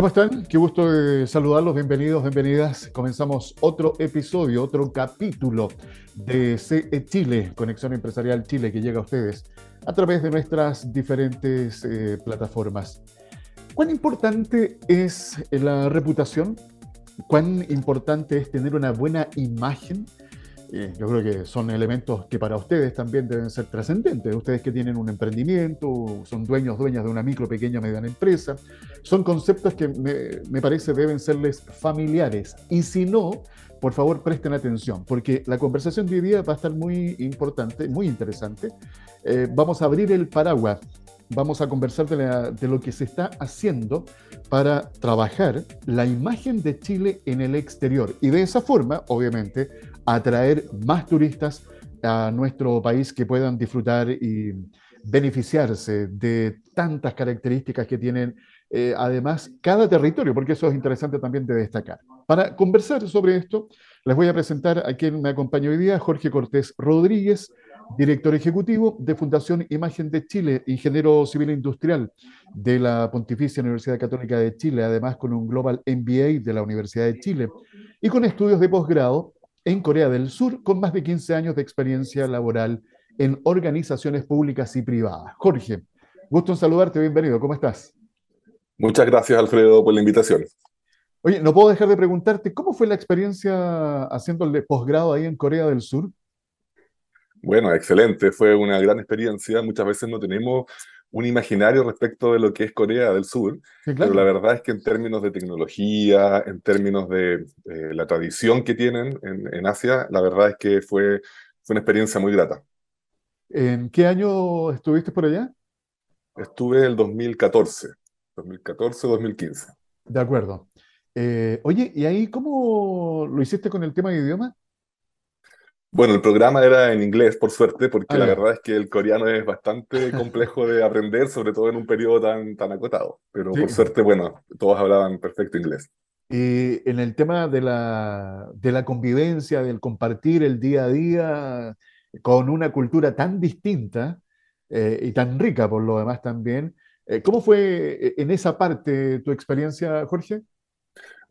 ¿Cómo están? Qué gusto de saludarlos, bienvenidos, bienvenidas. Comenzamos otro episodio, otro capítulo de CE Chile, Conexión Empresarial Chile, que llega a ustedes a través de nuestras diferentes eh, plataformas. ¿Cuán importante es la reputación? ¿Cuán importante es tener una buena imagen? Eh, yo creo que son elementos que para ustedes también deben ser trascendentes. Ustedes que tienen un emprendimiento, son dueños, dueñas de una micro, pequeña, mediana empresa, son conceptos que me, me parece deben serles familiares. Y si no, por favor presten atención, porque la conversación de hoy día va a estar muy importante, muy interesante. Eh, vamos a abrir el paraguas, vamos a conversar de, lo que se está haciendo para trabajar la imagen de Chile en el exterior y de esa forma, obviamente, atraer más turistas a nuestro país que puedan disfrutar y beneficiarse de tantas características que tienen eh, además cada territorio, porque eso es interesante también de destacar. Para conversar sobre esto, les voy a presentar a quien me acompaña hoy día, Jorge Cortés Rodríguez, director ejecutivo de Fundación Imagen de Chile, ingeniero civil industrial de la Pontificia Universidad Católica de Chile, además con un Global MBA de la Universidad de Chile y con estudios de posgrado en Corea del Sur, con más de 15 años de experiencia laboral en organizaciones públicas y privadas. Jorge, gusto en saludarte, bienvenido, ¿cómo estás? Muchas gracias, Alfredo, por la invitación. Oye, no puedo dejar de preguntarte, ¿cómo fue la experiencia haciendo el posgrado ahí en Corea del Sur? Bueno, excelente, fue una gran experiencia. Muchas veces no tenemos un imaginario respecto de lo que es Corea del Sur, sí, claro. pero la verdad es que en términos de tecnología, en términos de eh, la tradición que tienen en, en, Asia, la verdad es que fue, fue una experiencia muy grata. ¿En qué año estuviste por allá? Estuve el 2014, 2014-2015. De acuerdo. Eh, oye, ¿y ahí cómo lo hiciste con el tema de idioma? Bueno, el programa era en inglés, por suerte, porque ah, la verdad es que el coreano es bastante complejo de aprender, sobre todo en un periodo tan, tan acotado. Pero sí. por suerte, bueno, todos hablaban perfecto inglés. Y en el tema de la, de la convivencia, del compartir el día a día con una cultura tan distinta eh, y tan rica por lo demás también, eh, ¿cómo fue en esa parte tu experiencia, Jorge?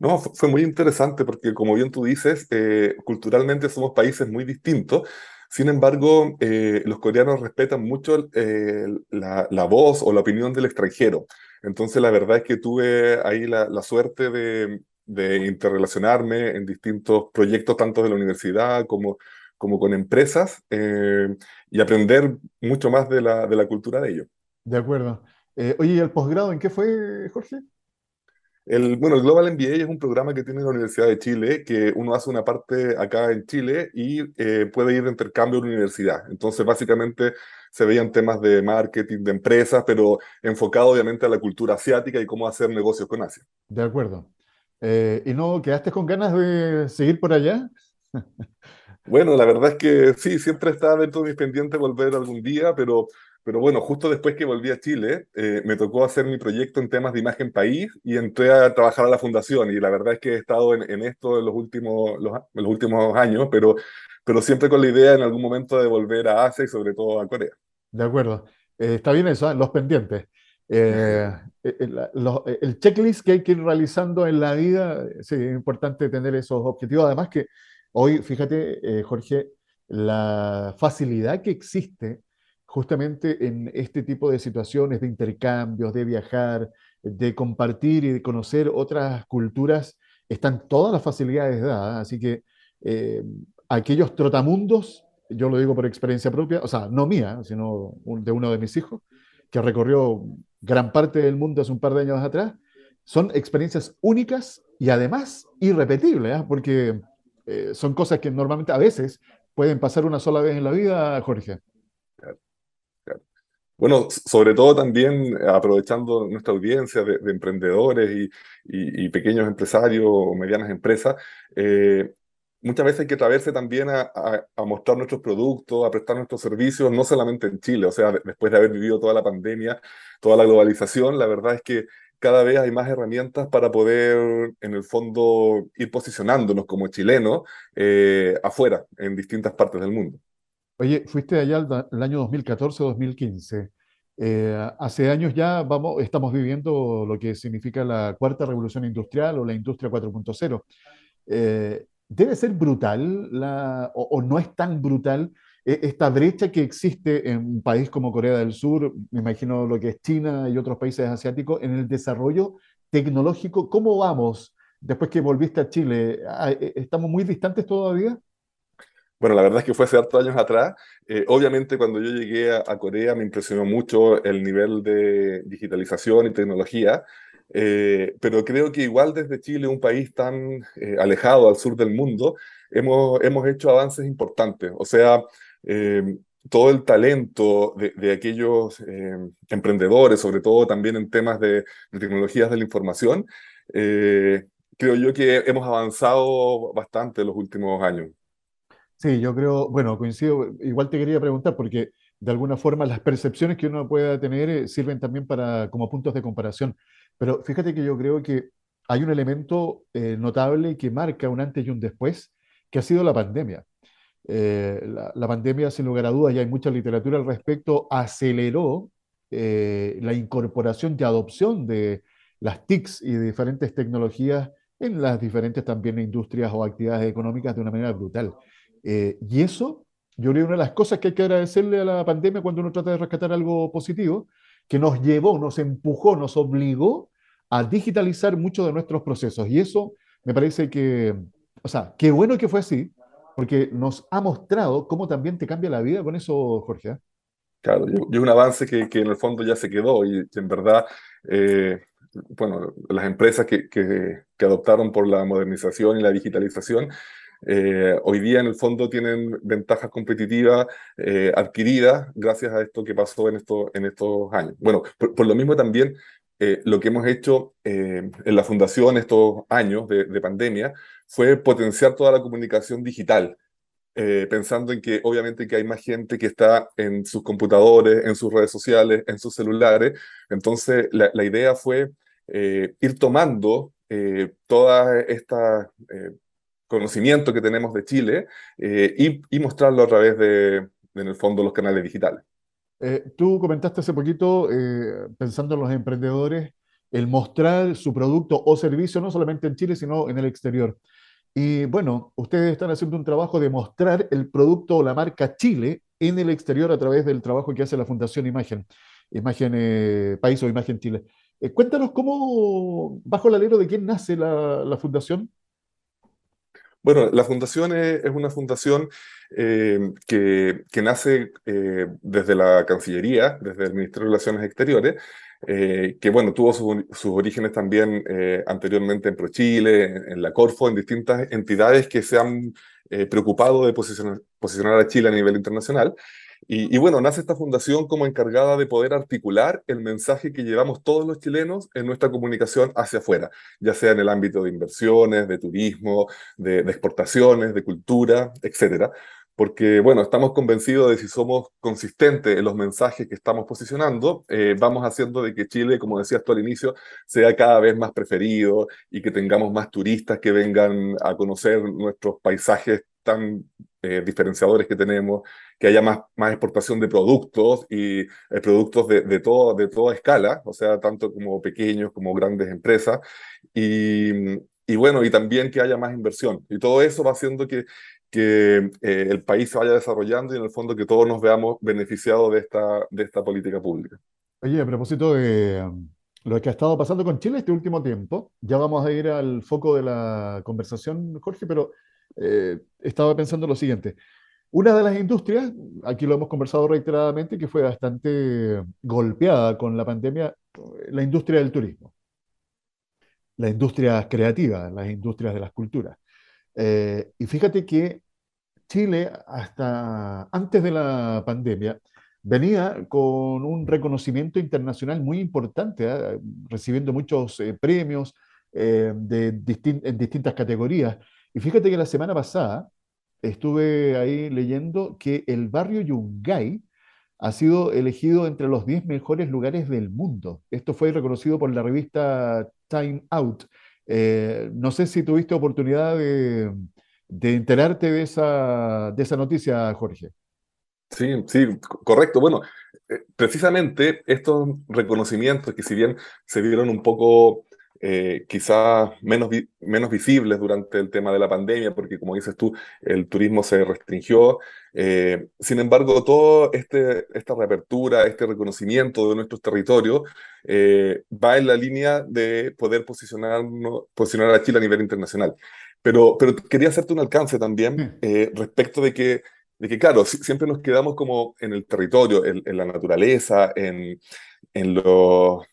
No, fue muy interesante porque, como bien tú dices, eh, culturalmente somos países muy distintos. Sin embargo, eh, los coreanos respetan mucho eh, la, voz o la opinión del extranjero. Entonces, la verdad es que tuve ahí la, suerte de, interrelacionarme en distintos proyectos, tanto de la universidad como, con empresas, y aprender mucho más de la, de la cultura de ellos. De acuerdo. oye, ¿y el posgrado en qué fue, Jorge? El, bueno, el Global MBA es un programa que tiene la Universidad de Chile, que uno hace una parte acá en Chile y eh, puede ir de intercambio a la universidad. Entonces, básicamente se veían temas de marketing, de empresas, pero enfocado obviamente a la cultura asiática y cómo hacer negocios con Asia. De acuerdo. Eh, ¿Y no quedaste con ganas de seguir por allá? bueno, la verdad es que sí, siempre está dentro de mis pendientes volver algún día, pero pero bueno, justo después que volví a Chile, eh, me tocó hacer mi proyecto en temas de imagen país y entré a trabajar a la fundación. Y la verdad es que he estado en, en esto en los, últimos, los, en los últimos años, pero, pero siempre con la idea en algún momento de volver a Asia y sobre todo a Corea. De acuerdo. Eh, está bien eso, ¿eh? los pendientes. Eh, el, los, el, checklist que hay que ir realizando en la vida, sí, es importante tener esos objetivos. Además que hoy, fíjate, Jorge, la facilidad que existe justamente en este tipo de situaciones de intercambios, de viajar, de compartir y de conocer otras culturas, están todas las facilidades dadas. Así que eh, aquellos trotamundos, yo lo digo por experiencia propia, o sea, no mía, sino de uno de mis hijos, que recorrió gran parte del mundo hace un par de años atrás, son experiencias únicas y además irrepetibles, ¿eh? porque eh, son cosas que normalmente a veces pueden pasar una sola vez en la vida, Jorge. Bueno, sobre todo también aprovechando nuestra audiencia de, de emprendedores y, pequeños empresarios o medianas empresas, eh, muchas veces hay que traerse también a, mostrar nuestros productos, a prestar nuestros servicios, no solamente en Chile, o sea, después de haber vivido toda la pandemia, toda la globalización, la verdad es que cada vez hay más herramientas para poder, en el fondo, ir posicionándonos como chilenos eh, afuera, en distintas partes del mundo. Oye, fuiste allá el, año 2014-2015. Eh, hace años ya vamos, estamos viviendo lo que significa la cuarta revolución industrial o la industria 4.0. Eh, debe ser brutal la, o, no es tan brutal esta brecha que existe en un país como Corea del Sur, me imagino lo que es China y otros países asiáticos, en el desarrollo tecnológico. ¿Cómo vamos después que volviste a Chile? Ah, ¿Estamos muy distantes todavía? Bueno, la verdad es que fue hace hartos años atrás. Eh, obviamente cuando yo llegué a, Corea me impresionó mucho el nivel de digitalización y tecnología, eh, pero creo que igual desde Chile, un país tan eh, alejado al sur del mundo, hemos, hemos hecho avances importantes. O sea, todo el talento de, aquellos emprendedores, sobre todo también en temas de, de tecnologías de la información, creo yo que hemos avanzado bastante en los últimos años. Sí, yo creo, bueno, coincido, igual te quería preguntar porque de alguna forma las percepciones que uno pueda tener eh, sirven también para como puntos de comparación, pero fíjate que yo creo que hay un elemento eh, notable que marca un antes y un después, que ha sido la pandemia. Eh, la, pandemia, sin lugar a dudas, y hay mucha literatura al respecto, aceleró la incorporación y adopción de las TICs y de diferentes tecnologías en las diferentes también industrias o actividades económicas de una manera brutal. Eh, y eso, yo creo, una de las cosas que hay que agradecerle a la pandemia cuando uno trata de rescatar algo positivo, que nos llevó, nos empujó, nos obligó a digitalizar muchos de nuestros procesos. Y eso me parece que, o sea, qué bueno que fue así, porque nos ha mostrado cómo también te cambia la vida con eso, Jorge. ¿eh? Claro, y un avance que, que, en el fondo ya se quedó y en verdad, eh, bueno, las empresas que, que, que, adoptaron por la modernización y la digitalización eh, hoy día en el fondo tienen ventajas competitivas eh, adquiridas gracias a esto que pasó en, esto, en estos años. Bueno, por, lo mismo también eh, lo que hemos hecho en la fundación estos años de, pandemia fue potenciar toda la comunicación digital. pensando en que obviamente que hay más gente que está en sus computadores, en sus redes sociales, en sus celulares. Entonces, la, la idea fue ir tomando todas estas conocimiento que tenemos de Chile eh, y, mostrarlo a través de, en el fondo, los canales digitales. Eh, tú comentaste hace poquito, eh, pensando en los emprendedores, el mostrar su producto o servicio no solamente en Chile, sino en el exterior. Y bueno, ustedes están haciendo un trabajo de mostrar el producto o la marca Chile en el exterior a través del trabajo que hace la Fundación Imagen, Imagen País o Imagen Chile. cuéntanos cómo, bajo el alero de quién nace la, la fundación. Bueno, la fundación es, una fundación eh, que, que, nace eh, desde la Cancillería, desde el Ministerio de Relaciones Exteriores, eh, que bueno, tuvo sus orígenes también anteriormente en ProChile, en, en, la Corfo, en distintas entidades que se han preocupado de posicionar, posicionar a Chile a nivel internacional. Y, bueno, nace esta fundación como encargada de poder articular el mensaje que llevamos todos los chilenos en nuestra comunicación hacia afuera, ya sea en el ámbito de inversiones, de turismo, de, exportaciones, de cultura, etcétera. Porque, bueno, estamos convencidos de si somos consistentes en los mensajes que estamos posicionando, eh, vamos haciendo de que Chile, como decías tú al inicio, sea cada vez más preferido y que tengamos más turistas que vengan a conocer nuestros paisajes tan eh, diferenciadores que tenemos, que haya más, más exportación de productos y eh, productos de, de, todo, de toda escala, o sea, tanto como pequeños como grandes empresas, y, y bueno, y también que haya más inversión. Y todo eso va haciendo que, que eh, el país se vaya desarrollando y en el fondo que todos nos veamos beneficiados de esta, de esta política pública. Oye, a propósito de um, lo que ha estado pasando con Chile este último tiempo, ya vamos a ir al foco de la conversación, Jorge, pero eh, estaba pensando lo siguiente. Una de las industrias, aquí lo hemos conversado reiteradamente, que fue bastante golpeada con la pandemia, la industria del turismo, la industria creativa, las industrias de las culturas. Eh, y fíjate que Chile, hasta antes de la pandemia, venía con un reconocimiento internacional muy importante, ¿eh? recibiendo muchos premios en distintas categorías. Y fíjate que la semana pasada estuve ahí leyendo que el barrio Yungay ha sido elegido entre los 10 mejores lugares del mundo. Esto fue reconocido por la revista Time Out. Eh, no sé si tuviste oportunidad de, enterarte de esa, de esa noticia, Jorge. Sí, sí, correcto. Bueno, eh, precisamente estos reconocimientos que si bien se vieron un poco eh, quizás menos, menos visibles durante el tema de la pandemia, porque como dices tú, el turismo se restringió. Eh, sin embargo, toda este, esta reapertura, este reconocimiento de nuestros territorios, eh, va en la línea de poder posicionarnos, posicionar a Chile a nivel internacional. Pero, pero quería hacerte un alcance también respecto de que, de que, claro, siempre nos quedamos como en el territorio, en, en la naturaleza, en, en los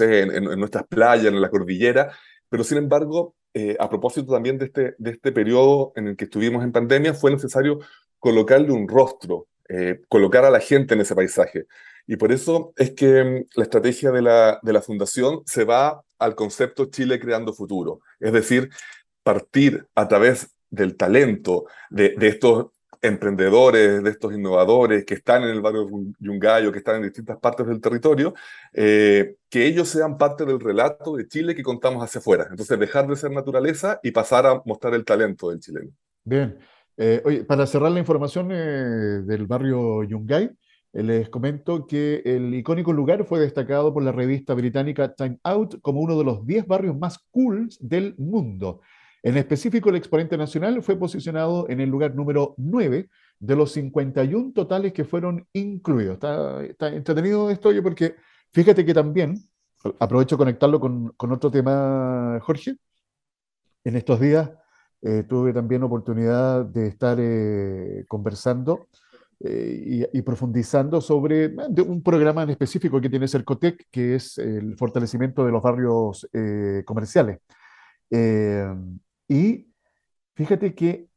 en, nuestras playas, en la cordillera, pero sin embargo, eh, a propósito también de este, de este periodo en el que estuvimos en pandemia, fue necesario colocarle un rostro, eh, colocar a la gente en ese paisaje. Y por eso es que mm, la estrategia de la, de la Fundación se va al concepto Chile creando futuro, es decir, partir a través del talento de, de estos emprendedores, de estos innovadores que están en el barrio Yungayo, que están en distintas partes del territorio, eh, que ellos sean parte del relato de Chile que contamos hacia afuera. Entonces, dejar de ser naturaleza y pasar a mostrar el talento del chileno. Bien. Eh, oye, para cerrar la información eh, del barrio Yungay, les comento que el icónico lugar fue destacado por la revista británica Time Out como uno de los 10 barrios más cool del mundo. En específico, el exponente nacional fue posicionado en el lugar número 9 de los 51 totales que fueron incluidos. Está, entretenido esto, oye, porque fíjate que también, aprovecho conectarlo con, otro tema, Jorge, en estos días eh, tuve también oportunidad de estar eh, conversando eh, y, profundizando sobre un programa en específico que tiene Cercotec, que es el fortalecimiento de los barrios comerciales. Y fíjate que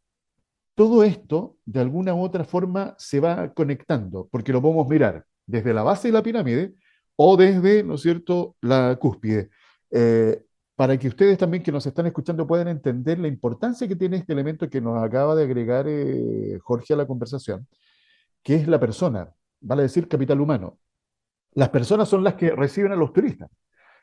todo esto, de alguna u otra forma, se va conectando, porque lo podemos mirar desde la base de la pirámide o desde, ¿no es cierto?, la cúspide. Eh, para que ustedes también que nos están escuchando puedan entender la importancia que tiene este elemento que nos acaba de agregar eh, Jorge a la conversación, que es la persona, vale decir capital humano. Las personas son las que reciben a los turistas.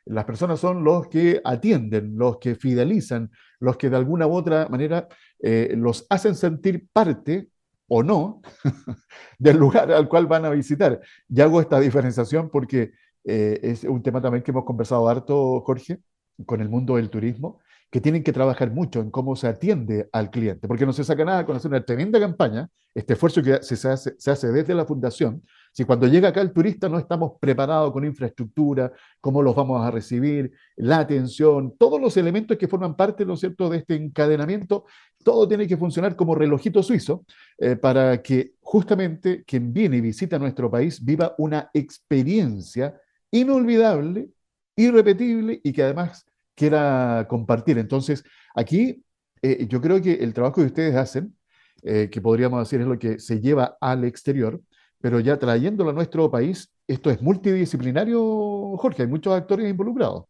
Las personas son los que atienden, los que fidelizan, los que de alguna u otra manera eh, los hacen sentir parte o no del lugar al cual van a visitar. Y hago esta diferenciación porque eh, es un tema también que hemos conversado harto, Jorge, con el mundo del turismo, que tienen que trabajar mucho en cómo se atiende al cliente, porque no se saca nada con hacer una tremenda campaña, este esfuerzo que se hace, se hace desde la fundación, si cuando llega acá el turista no estamos preparados con infraestructura, cómo los vamos a recibir, la atención, todos los elementos que forman parte, ¿no cierto?, de este encadenamiento, todo tiene que funcionar como relojito suizo eh, para que justamente quien viene y visita nuestro país viva una experiencia inolvidable, irrepetible y que además quiera compartir. Entonces, aquí eh, yo creo que el trabajo que ustedes hacen, eh, que podríamos decir es lo que se lleva al exterior, pero ya trayéndolo a nuestro país, esto es multidisciplinario, Jorge, hay muchos actores involucrados.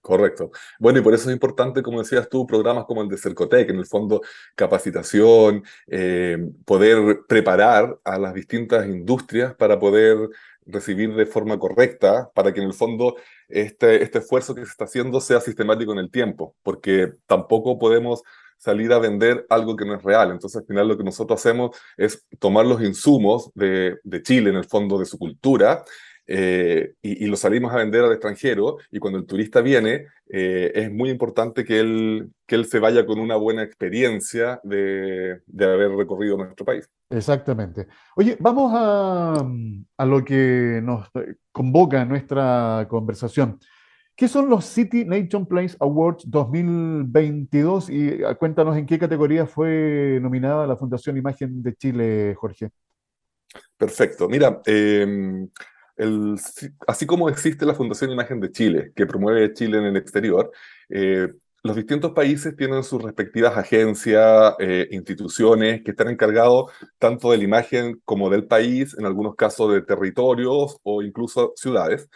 Correcto. Bueno, y por eso es importante, como decías tú, programas como el de Cercotec, en el fondo capacitación, eh, poder preparar a las distintas industrias para poder recibir de forma correcta, para que en el fondo este, este esfuerzo que se está haciendo sea sistemático en el tiempo, porque tampoco podemos salir a vender algo que no es real. Entonces, al final lo que nosotros hacemos es tomar los insumos de, Chile, en el fondo de su cultura, eh, y, y, lo salimos a vender al extranjero. Y cuando el turista viene, eh, es muy importante que él, que él se vaya con una buena experiencia de, de haber recorrido nuestro país. Exactamente. Oye, vamos a, a lo que nos convoca nuestra conversación. ¿Qué son los City Nation Place Awards 2022? Y ah, cuéntanos en qué categoría fue nominada la Fundación Imagen de Chile, Jorge. Perfecto. Mira, em, así como existe la Fundación Imagen de Chile, que promueve Chile en el exterior, eh, los distintos países tienen sus respectivas agencias, eh, instituciones que están encargados tanto de la imagen como del país, en algunos casos de territorios o incluso ciudades.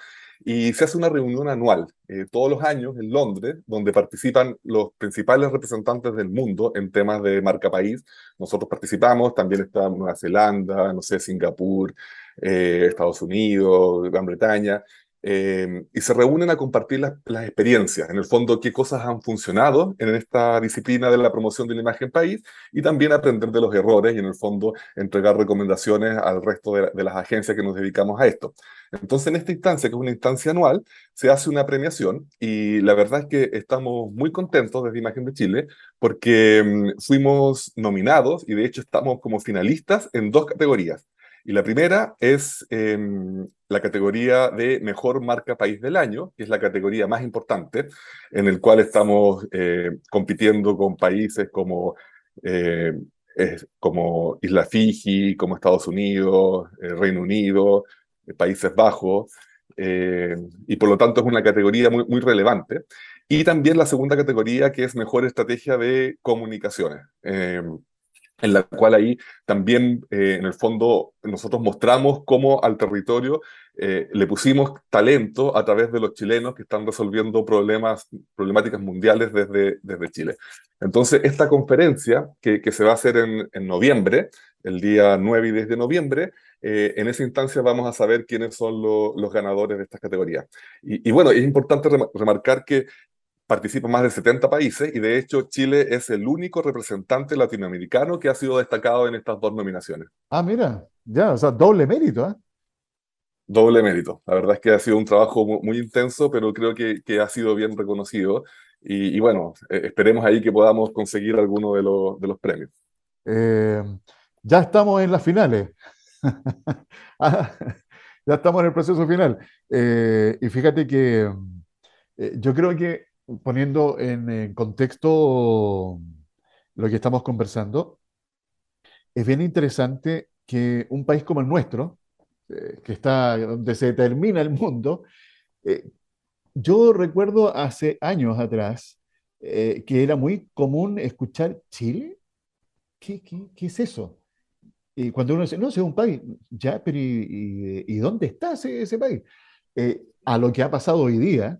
Y se hace una reunión anual eh, todos los años en Londres, donde participan los principales representantes del mundo en temas de marca país. Nosotros participamos, también está Nueva Zelanda, no sé, Singapur, eh, Estados Unidos, Gran Bretaña, eh, y se reúnen a compartir las, las, experiencias, en el fondo qué cosas han funcionado en esta disciplina de la promoción de la imagen país y también aprender de los errores y en el fondo entregar recomendaciones al resto de, las agencias que nos dedicamos a esto. Entonces en esta instancia, que es una instancia anual, se hace una premiación y la verdad es que estamos muy contentos desde Imagen de Chile porque um, fuimos nominados y de hecho estamos como finalistas en dos categorías. Y la primera es eh, la categoría de Mejor Marca País del Año, que es la categoría más importante, en el cual estamos eh, compitiendo con países como, eh, como Isla Fiji, como Estados Unidos, Reino Unido, Países Bajos, y por lo tanto es una categoría muy, muy relevante. Y también la segunda categoría, que es Mejor Estrategia de Comunicaciones en la cual ahí también, eh, en el fondo, nosotros mostramos cómo al territorio eh, le pusimos talento a través de los chilenos que están resolviendo problemas, problemáticas mundiales desde, desde Chile. Entonces, esta conferencia, que, que se va a hacer en, en, noviembre, el día 9 y 10 de noviembre, eh, en esa instancia vamos a saber quiénes son lo, los ganadores de estas categorías. Y bueno, es importante remarcar que participan más de 70 países y de hecho Chile es el único representante latinoamericano que ha sido destacado en estas dos nominaciones. Ah, mira, ya, o sea, doble mérito, ¿eh? Doble mérito. La verdad es que ha sido un trabajo muy, muy intenso, pero creo que, que, ha sido bien reconocido. Y, y bueno, eh, esperemos ahí que podamos conseguir alguno de, los, de los premios. Eh, ya estamos en las finales. Ah, ya estamos en el proceso final. Eh, y fíjate que eh, yo creo que poniendo en, contexto lo que estamos conversando, es bien interesante que un país como el nuestro, eh, que está donde se termina el mundo, eh, yo recuerdo hace años atrás eh, que era muy común escuchar Chile. ¿Qué, es eso? Y cuando uno dice, no, es un país, ya, pero ¿y, dónde está ese país? a lo que ha pasado hoy día,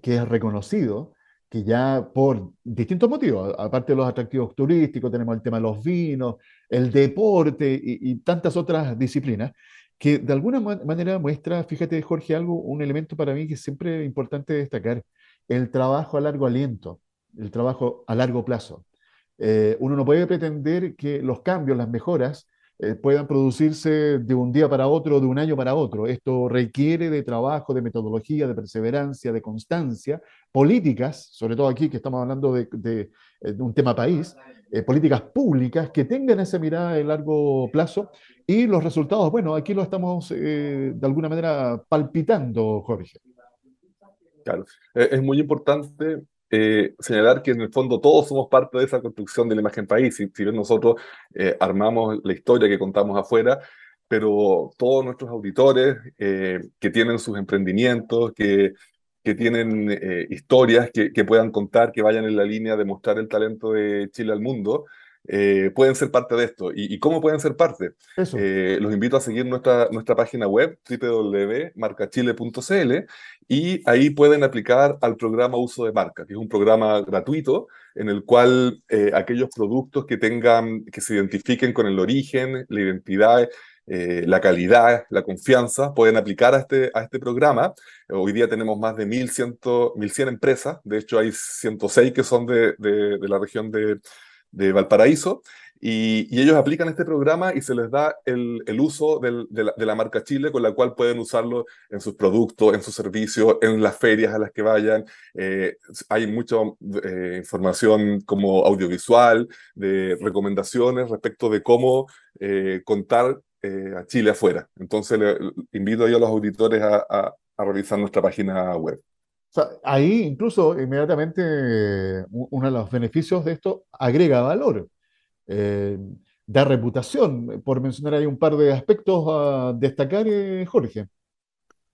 que es reconocido, que ya por distintos motivos, aparte de los atractivos turísticos, tenemos el tema de los vinos, el deporte y, y tantas otras disciplinas, que de alguna manera muestra, fíjate Jorge, algo, un elemento para mí que es siempre importante destacar, el trabajo a largo aliento, el trabajo a largo plazo. Eh, uno no puede pretender que los cambios, las mejoras, eh, puedan producirse de un día para otro, de un año para otro. Esto requiere de trabajo, de metodología, de perseverancia, de constancia, políticas, sobre todo aquí que estamos hablando de, eh, un tema país, eh, políticas públicas que tengan esa mirada de largo plazo y los resultados, bueno, aquí lo estamos eh, de alguna manera palpitando, Jorge. Claro, es muy importante eh, señalar que en el fondo todos somos parte de esa construcción de la imagen país. Si, si bien nosotros eh, armamos la historia que contamos afuera, pero todos nuestros auditores eh, que tienen sus emprendimientos, que, que tienen historias que, puedan contar, que vayan en la línea de mostrar el talento de Chile al mundo, eh, pueden ser parte de esto. ¿Y, y cómo pueden ser parte? Eh, los invito a seguir nuestra, nuestra página web www.marcachile.cl y ahí pueden aplicar al programa Uso de Marca, que es un programa gratuito en el cual eh, aquellos productos que tengan, que se identifiquen con el origen, la identidad, eh, la calidad, la confianza, pueden aplicar a este, a este programa. Hoy día tenemos más de 1.100, 1.100 empresas, de hecho hay 106 que son de, de, de la región de, de Valparaíso, y, ellos aplican este programa y se les da el, uso de, la, marca Chile, con la cual pueden usarlo en sus productos, en sus servicios, en las ferias a las que vayan. Eh, hay mucha eh, información como audiovisual, de recomendaciones respecto de cómo eh, contar a Chile afuera. Entonces, invito yo a los auditores a revisar nuestra página web. Ahí incluso inmediatamente uno de los beneficios de esto agrega valor, eh, da reputación, por mencionar ahí un par de aspectos a destacar, eh, Jorge.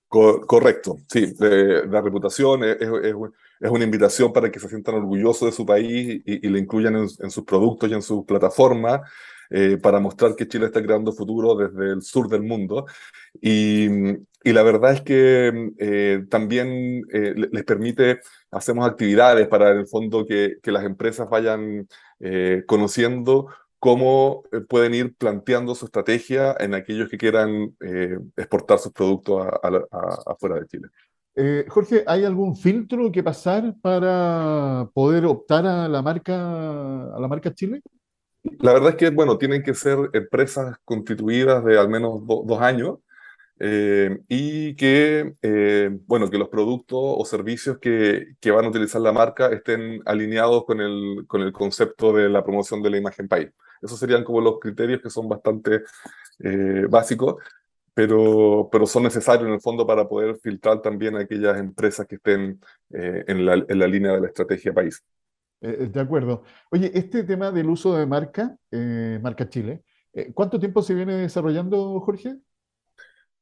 Co correcto, sí, eh, da reputación, es, una invitación para que se sientan orgullosos de su país y, y le incluyan en, sus productos y en sus plataformas. Eh, para mostrar que Chile está creando futuro desde el sur del mundo. Y, y la verdad es que eh, también eh, les permite, hacemos actividades para en el fondo que, que las empresas vayan conociendo cómo pueden ir planteando su estrategia en aquellos que quieran exportar sus productos afuera de Chile. Eh, Jorge, ¿hay algún filtro que pasar para poder optar a la marca, a la marca Chile? La verdad es que, bueno, tienen que ser empresas constituidas de al menos dos años eh, y que, eh, bueno, que los productos o servicios que, que, van a utilizar la marca estén alineados con el, con el concepto de la promoción de la imagen país. Esos serían como los criterios que son bastante básicos pero, pero son necesarios en el fondo para poder filtrar también aquellas empresas que estén eh, en, la, en, la, línea de la estrategia país. Eh, eh, de acuerdo. Oye, este tema del uso de marca, marca Chile, ¿cuánto tiempo se viene desarrollando, Jorge?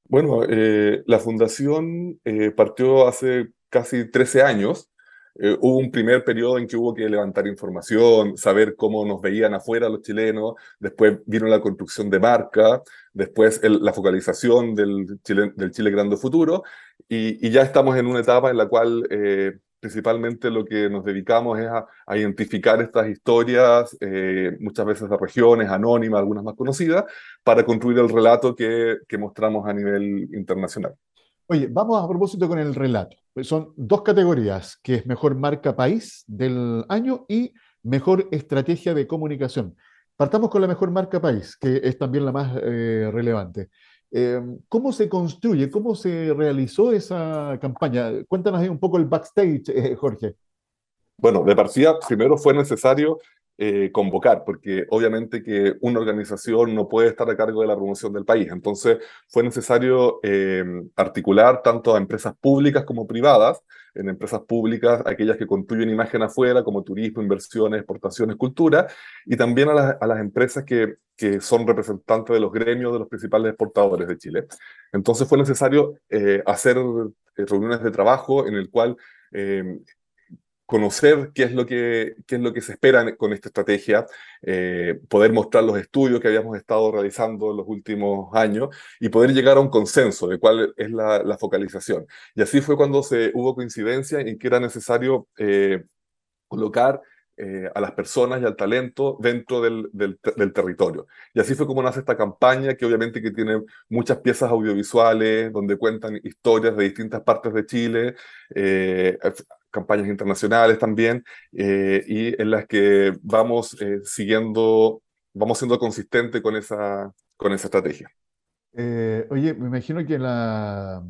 Bueno, la fundación partió hace casi 13 años eh, hubo un primer periodo en que hubo que levantar información, saber cómo nos veían afuera los chilenos, después vino la construcción de marca, después la focalización del Chile, del Chile Grande Futuro, y, ya estamos en una etapa en la cual eh, principalmente lo que nos dedicamos es a, identificar estas historias, eh, muchas veces de regiones anónimas, algunas más conocidas, para construir el relato que, mostramos a nivel internacional. Oye, vamos a propósito con el relato. Pues son dos categorías, que es mejor marca país del año y mejor estrategia de comunicación. Partamos con la mejor marca país, que es también la más eh, relevante. Em, ¿Cómo se construye, cómo se realizó esa campaña? Cuéntanos ahí un poco el backstage, eh, Jorge. Bueno, de partida, primero fue necesario eh, convocar, porque obviamente que una organización no puede estar a cargo de la promoción del país. Entonces fue necesario eh, articular tanto a empresas públicas como privadas, en empresas públicas, aquellas que construyen imagen afuera, como turismo, inversiones, exportaciones, cultura, y también a, a las empresas que, que, son representantes de los gremios de los principales exportadores de Chile. Entonces fue necesario eh, hacer reuniones de trabajo en el cual conocer qué es lo que, qué es lo que se espera con esta estrategia, eh, poder mostrar los estudios que habíamos estado realizando en los últimos años y poder llegar a un consenso de cuál es la, focalización. Y así fue cuando se hubo coincidencia en que era necesario eh, colocar eh, a las personas y al talento dentro del, del, territorio. Y así fue como nace esta campaña, que obviamente que tiene muchas piezas audiovisuales, donde cuentan historias de distintas partes de Chile, campañas internacionales también, eh, y en las que vamos eh, siguiendo, vamos siendo consistentes con esa, con esa estrategia. Eh, oye, me imagino que la,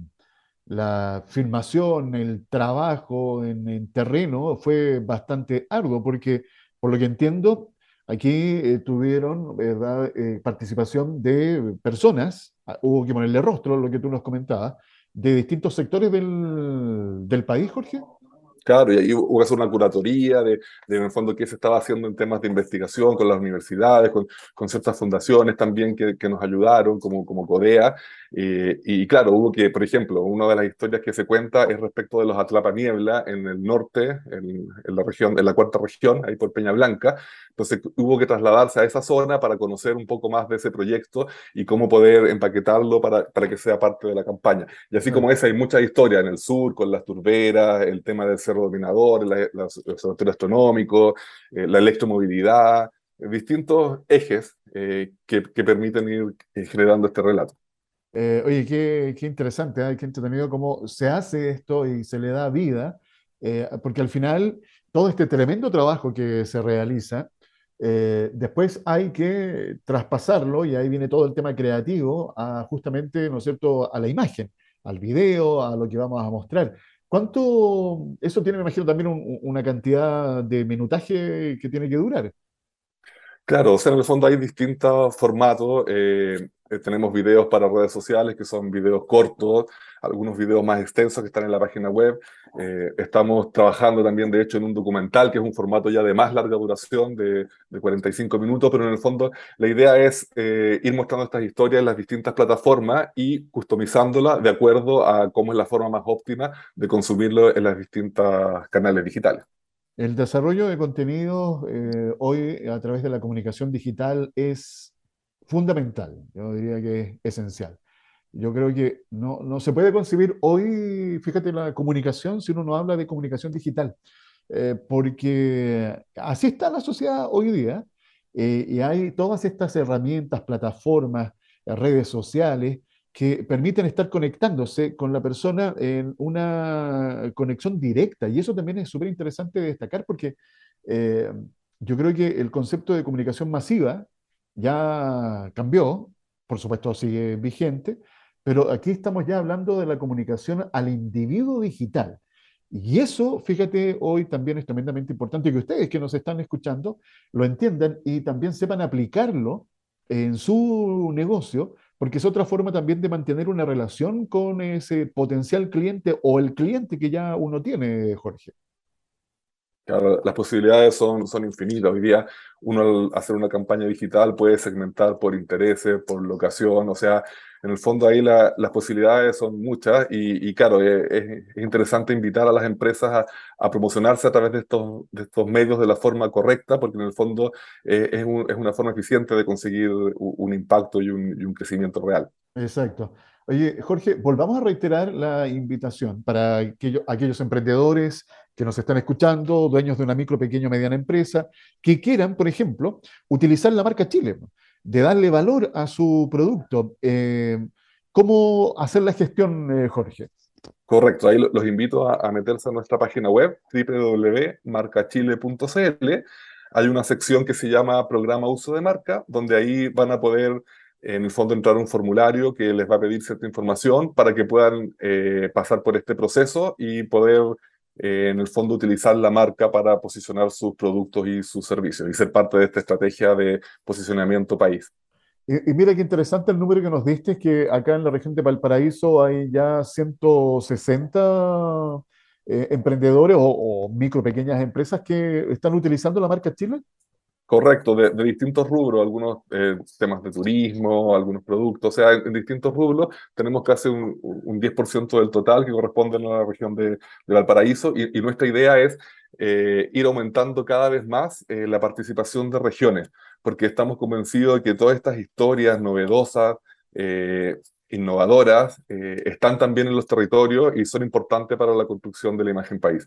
la filmación, el trabajo en, en, terreno fue bastante arduo, porque por lo que entiendo, aquí tuvieron ¿verdad? participación de personas, ah, hubo que ponerle rostro, lo que tú nos comentabas, de distintos sectores del, del país, Jorge. Claro, y ahí hubo hacer una curatoría de, de, en el fondo, qué se estaba haciendo en temas de investigación con las universidades, con, con ciertas fundaciones también que, que, nos ayudaron, como, como CODEA. Eh, y claro, hubo que, por ejemplo, una de las historias que se cuenta es respecto de los Atlapa Niebla en el norte, en, en, la región, en la cuarta región, ahí por Peña Blanca. Entonces hubo que trasladarse a esa zona para conocer un poco más de ese proyecto y cómo poder empaquetarlo para, para que sea parte de la campaña. Y así como esa, hay muchas historias en el sur, con las turberas, el tema del cerro dominador, la, la, el observatorio astronómico, eh, la electromovilidad, distintos ejes eh, que, que, permiten ir generando este relato. Eh, oye, qué, qué interesante, ¿eh? qué entretenido cómo se hace esto y se le da vida, eh, porque al final todo este tremendo trabajo que se realiza eh, después hay que traspasarlo y ahí viene todo el tema creativo a justamente, ¿no es cierto?, a la imagen, al video, a lo que vamos a mostrar. ¿Cuánto, eso tiene, me imagino, también un, una cantidad de minutaje que tiene que durar? Claro, o sea, en el fondo hay distintos formatos. Eh, eh, tenemos videos para redes sociales que son videos cortos, algunos videos más extensos que están en la página web. Eh, estamos trabajando también, de hecho, en un documental que es un formato ya de más larga duración, de, de 45 minutos, pero en el fondo la idea es eh, ir mostrando estas historias en las distintas plataformas y customizándolas de acuerdo a cómo es la forma más óptima de consumirlo en las distintas canales digitales. El desarrollo de contenidos eh, hoy a través de la comunicación digital es fundamental, yo diría que es esencial. Yo creo que no, no se puede concebir hoy, fíjate, la comunicación si uno no habla de comunicación digital, eh, porque así está la sociedad hoy día eh, y hay todas estas herramientas, plataformas, redes sociales que permiten estar conectándose con la persona en una conexión directa. Y eso también es súper interesante de destacar porque eh, yo creo que el concepto de comunicación masiva ya cambió, por supuesto sigue vigente, pero aquí estamos ya hablando de la comunicación al individuo digital. Y eso, fíjate, hoy también es tremendamente importante que ustedes que nos están escuchando lo entiendan y también sepan aplicarlo en su negocio porque es otra forma también de mantener una relación con ese potencial cliente o el cliente que ya uno tiene, Jorge. Claro, las posibilidades son, son infinitas. Hoy día uno al hacer una campaña digital puede segmentar por intereses, por locación, o sea, en el fondo ahí las posibilidades son muchas y, claro, es, es, interesante invitar a las empresas a, promocionarse a través de estos, de estos medios de la forma correcta, porque en el fondo eh, es, es, una forma eficiente de conseguir un, impacto y un, y un crecimiento real. Exacto. Oye, Jorge, volvamos a reiterar la invitación para aquellos, emprendedores que nos están escuchando, dueños de una micro, pequeño, mediana empresa, que quieran, por ejemplo, utilizar la marca Chile de darle valor a su producto. Eh, ¿Cómo hacer la gestión, eh, Jorge? Correcto, ahí los invito a, meterse a nuestra página web www.marcachile.cl. Hay una sección que se llama Programa Uso de Marca, donde ahí van a poder, en el fondo, entrar a un formulario que les va a pedir cierta información para que puedan eh, pasar por este proceso y poder eh, en el fondo utilizar la marca para posicionar sus productos y sus servicios y ser parte de esta estrategia de posicionamiento país. Y, mira qué interesante el número que nos diste, que acá en la región de Valparaíso hay ya 160 eh, emprendedores o, o, micro, pequeñas empresas que están utilizando la marca Chile. Correcto, de, distintos rubros, algunos eh, temas de turismo, algunos productos, o sea, en, distintos rubros tenemos casi un, un 10% del total que corresponde a la región de, Valparaíso y, nuestra idea es eh, ir aumentando cada vez más eh, la participación de regiones, porque estamos convencidos de que todas estas historias novedosas, innovadoras, están también en los territorios y son importantes para la construcción de la imagen país.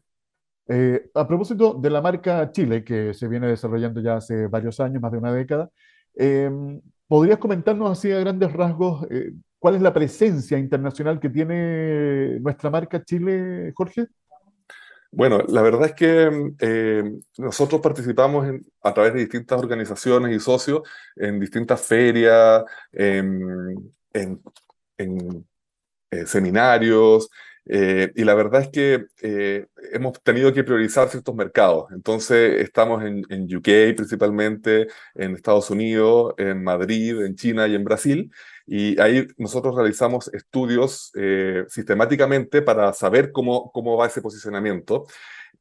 Eh, a propósito de la marca Chile, que se viene desarrollando ya hace varios años, más de una década, em, ¿podrías comentarnos así a grandes rasgos eh, cuál es la presencia internacional que tiene nuestra marca Chile, Jorge? Bueno, la verdad es que em, nosotros participamos a través de distintas organizaciones y socios en distintas ferias, em, en, en eh, seminarios, eh, y la verdad es que eh, hemos tenido que priorizar ciertos mercados. Entonces, estamos en, en, UK principalmente, en Estados Unidos, en Madrid, en China y en Brasil. Y ahí nosotros realizamos estudios eh, sistemáticamente para saber cómo, cómo va ese posicionamiento.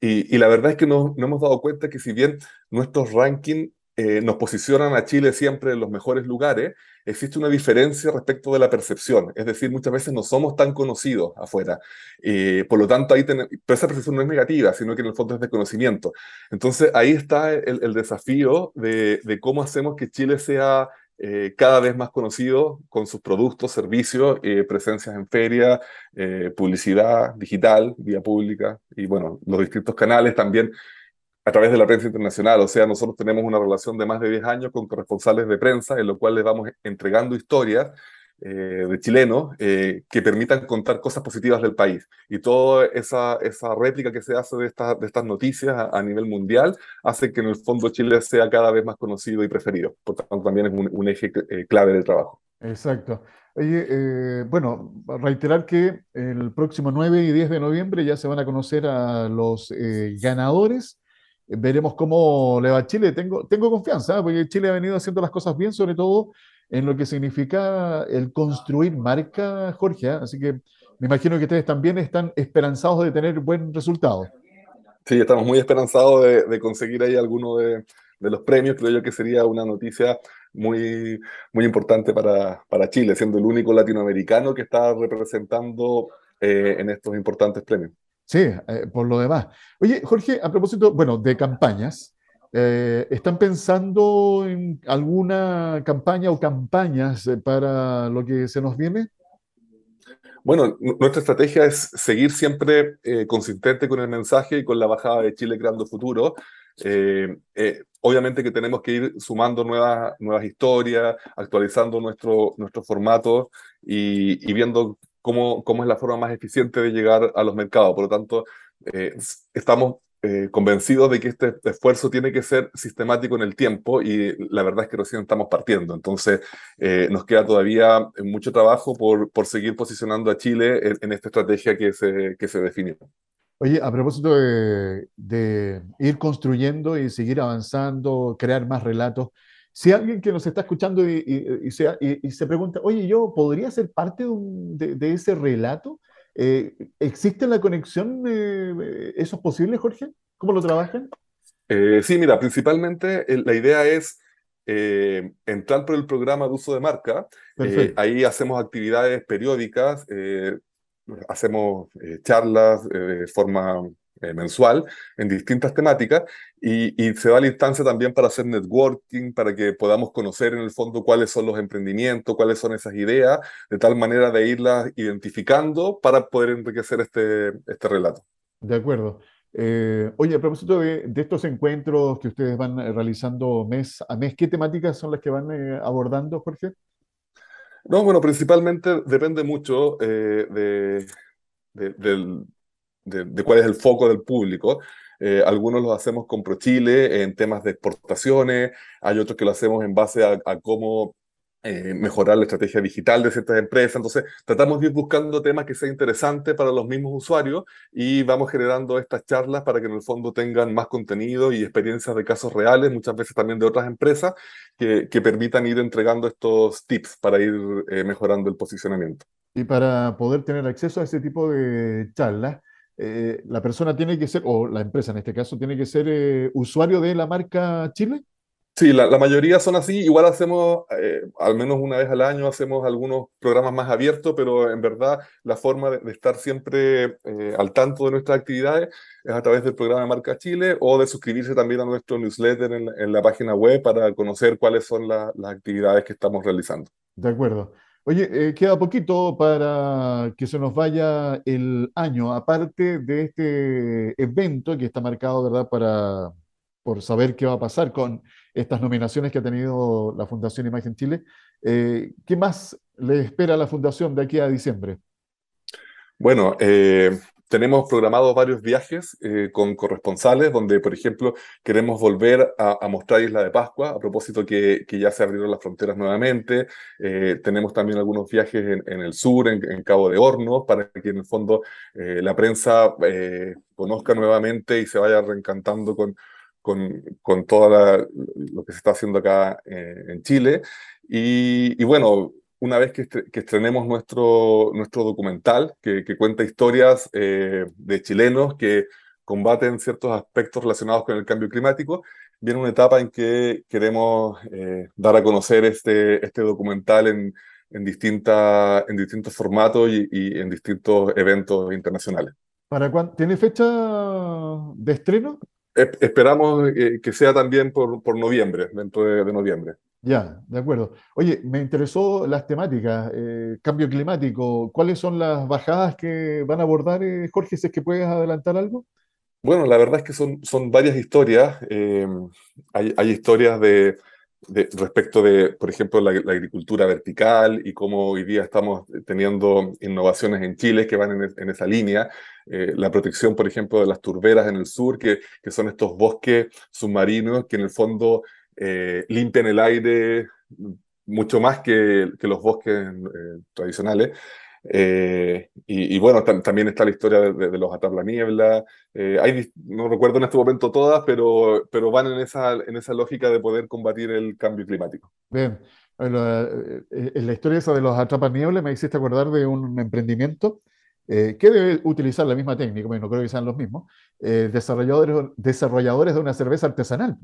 Y, la verdad es que nos, no hemos dado cuenta que si bien nuestros rankings eh, nos posicionan a Chile siempre en los mejores lugares, existe una diferencia respecto de la percepción. Es decir, muchas veces no somos tan conocidos afuera. Eh, por lo tanto, ahí pero esa percepción no es negativa, sino que en el fondo es de conocimiento. Entonces, ahí está el, desafío de, cómo hacemos que Chile sea eh, cada vez más conocido con sus productos, servicios, presencias en feria, publicidad digital, vía pública y, bueno, los distintos canales también a través de la prensa internacional. O sea, nosotros tenemos una relación de más de 10 años con corresponsales de prensa, en lo cual les vamos entregando historias eh, de chilenos eh, que permitan contar cosas positivas del país. Y toda esa, esa réplica que se hace de, de estas noticias a, nivel mundial hace que en el fondo Chile sea cada vez más conocido y preferido. Por tanto, también es un, eje eh, clave del trabajo. Exacto. Oye, bueno, reiterar que el próximo 9 y 10 de noviembre ya se van a conocer a los ganadores veremos cómo le va a Chile. Tengo, confianza, ¿eh? porque Chile ha venido haciendo las cosas bien, sobre todo en lo que significa el construir marca, Jorge. ¿eh? Así que me imagino que ustedes también están esperanzados de tener buen resultado. Sí, estamos muy esperanzados de, conseguir ahí alguno de, los premios. Creo yo que sería una noticia muy, importante para, para Chile, siendo el único latinoamericano que está representando eh, en estos importantes premios. Sí, eh, por lo demás. Oye, Jorge, a propósito, bueno, de campañas, eh, ¿están pensando en alguna campaña o campañas eh, para lo que se nos viene? Bueno, nuestra estrategia es seguir siempre consistente con el mensaje y con la bajada de Chile creando futuro. obviamente que tenemos que ir sumando nuevas, nuevas historias, actualizando nuestro, nuestro formato y, y viendo cómo, cómo es la forma más eficiente de llegar a los mercados. Por lo tanto, eh, estamos eh, convencidos de que este esfuerzo tiene que ser sistemático en el tiempo y la verdad es que recién estamos partiendo. Entonces, eh, nos queda todavía mucho trabajo por, por seguir posicionando a Chile en, esta estrategia que se, que se definió. Oye, a propósito de, de, ir construyendo y seguir avanzando, crear más relatos, si alguien que nos está escuchando y, se, pregunta, oye, yo podría ser parte de, ese relato, eh, ¿existe la conexión? Eh, ¿Eso es posible, Jorge? ¿Cómo lo trabajan? Eh, sí, mira, principalmente la idea es entrar por el programa de uso de marca. ahí hacemos actividades periódicas, hacemos charlas de forma eh, mensual en distintas temáticas y, se da la instancia también para hacer networking, para que podamos conocer en el fondo cuáles son los emprendimientos, cuáles son esas ideas, de tal manera de irlas identificando para poder enriquecer este, este relato. De acuerdo. Eh, oye, a propósito de, estos encuentros que ustedes van eh, realizando mes a mes, ¿qué temáticas son las que van abordando, Jorge? No, bueno, principalmente depende mucho de, del, de, cuál es el foco del público. Eh, algunos los hacemos con ProChile en temas de exportaciones, hay otros que lo hacemos en base a, cómo eh, mejorar la estrategia digital de ciertas empresas. Entonces, tratamos de ir buscando temas que sean interesantes para los mismos usuarios y vamos generando estas charlas para que en el fondo tengan más contenido y experiencias de casos reales, muchas veces también de otras empresas, que, que permitan ir entregando estos tips para ir eh, mejorando el posicionamiento. Y para poder tener acceso a ese tipo de charlas, eh, la persona tiene que ser, o la empresa en este caso, tiene que ser eh, usuario de la marca Chile? Sí, la, mayoría son así. Igual hacemos, eh, al menos una vez al año, hacemos algunos programas más abiertos, pero en verdad la forma de, estar siempre al tanto de nuestras actividades es a través del programa de Marca Chile o de suscribirse también a nuestro newsletter en, la página web para conocer cuáles son las actividades que estamos realizando. De acuerdo. Oye, eh, queda poquito para que se nos vaya el año, aparte de este evento que está marcado, ¿verdad?, para, por saber qué va a pasar con estas nominaciones que ha tenido la Fundación Imagen Chile. Eh, ¿qué más le espera a la Fundación de aquí a diciembre? Bueno, eh, tenemos programados varios viajes eh, con corresponsales, donde, por ejemplo, queremos volver a, mostrar Isla de Pascua, a propósito que, que, ya se abrieron las fronteras nuevamente. Eh, tenemos también algunos viajes en, el sur, en, Cabo de Hornos, para que en el fondo eh, la prensa conozca nuevamente y se vaya reencantando con, con, con todo lo que se está haciendo acá en Chile. Y, y bueno, una vez que, estrenemos nuestro, nuestro documental, que, cuenta historias eh, de chilenos que combaten ciertos aspectos relacionados con el cambio climático, viene una etapa en que queremos eh, dar a conocer este, este documental en, en, distinta, en distintos formatos y, en distintos eventos internacionales. ¿Para cuándo? ¿Tiene fecha de estreno? esperamos eh, que sea también por, por noviembre, dentro de noviembre. Ya, de acuerdo. Oye, me interesó las temáticas, eh, cambio climático. ¿Cuáles son las bajadas que van a abordar, eh, Jorge, si es que puedes adelantar algo? Bueno, la verdad es que son, son varias historias. Eh, hay, hay, historias de, respecto de, por ejemplo, la, agricultura vertical y cómo hoy día estamos teniendo innovaciones en Chile que van en, en esa línea. la protección, por ejemplo, de las turberas en el sur, que, que son estos bosques submarinos que en el fondo eh, limpian el aire mucho más que, que los bosques eh, tradicionales. Eh, y, bueno, también está la historia de, los atarla hay, no recuerdo en este momento todas, pero, pero van en esa, en esa lógica de poder combatir el cambio climático. Bien. En la, historia esa de los atrapaniebla me hiciste acordar de un emprendimiento que debe utilizar la misma técnica, bueno, no creo que sean los mismos, desarrolladores, desarrolladores de una cerveza artesanal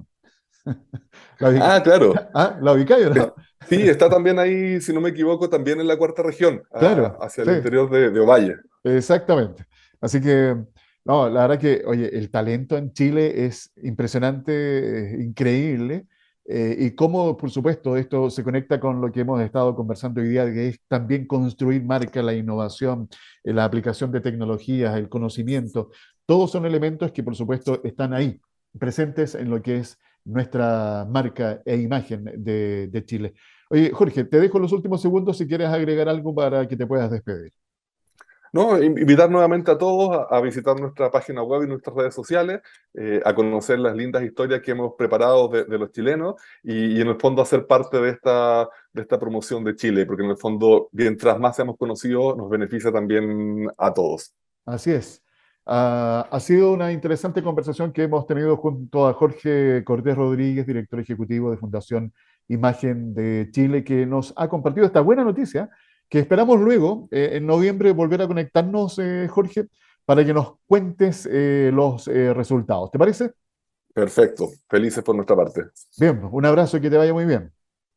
ah, claro. ¿Ah? ¿La ubicáis no? Sí, está también ahí, si no me equivoco, también en la cuarta región, claro, hacia el interior de, de, Ovalle. Exactamente. Así que No, la verdad que, oye, el talento en Chile es impresionante, es increíble. eh, y cómo, por supuesto, esto se conecta con lo que hemos estado conversando hoy día, que es también construir marca, la innovación, eh, la aplicación de tecnologías, el conocimiento. Todos son elementos que, por supuesto, están ahí, presentes en lo que es nuestra marca e imagen de, de Chile. Oye, Jorge, te dejo los últimos segundos si quieres agregar algo para que te puedas despedir. No, invitar nuevamente a todos a, a visitar nuestra página web y nuestras redes sociales, eh, a conocer las lindas historias que hemos preparado de, de los chilenos y, y, en el fondo hacer parte de esta, de esta promoción de Chile, porque en el fondo, mientras más seamos conocidos, nos beneficia también a todos. Así es. Uh, ha sido una interesante conversación que hemos tenido junto a Jorge Cortés Rodríguez, director ejecutivo de Fundación Imagen de Chile, que nos ha compartido esta buena noticia que esperamos luego, eh, en noviembre, volver a conectarnos, eh, Jorge, para que nos cuentes eh, los eh, resultados. ¿Te parece? Perfecto, felices por nuestra parte. Bien, un abrazo y que te vaya muy bien.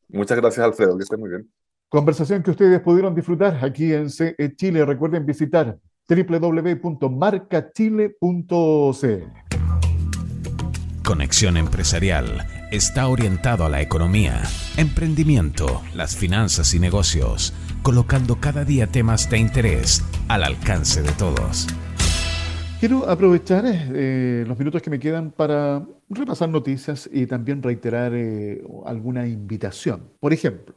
Muchas gracias, Alfredo, que estés muy bien. Conversación que ustedes pudieron disfrutar aquí en CE Chile. Recuerden visitar www.marcachile.cl. Conexión Empresarial está orientado a la economía, emprendimiento, las finanzas y negocios, colocando cada día temas de interés al alcance de todos. Quiero aprovechar eh, los minutos que me quedan para repasar noticias y también reiterar eh, alguna invitación. Por ejemplo,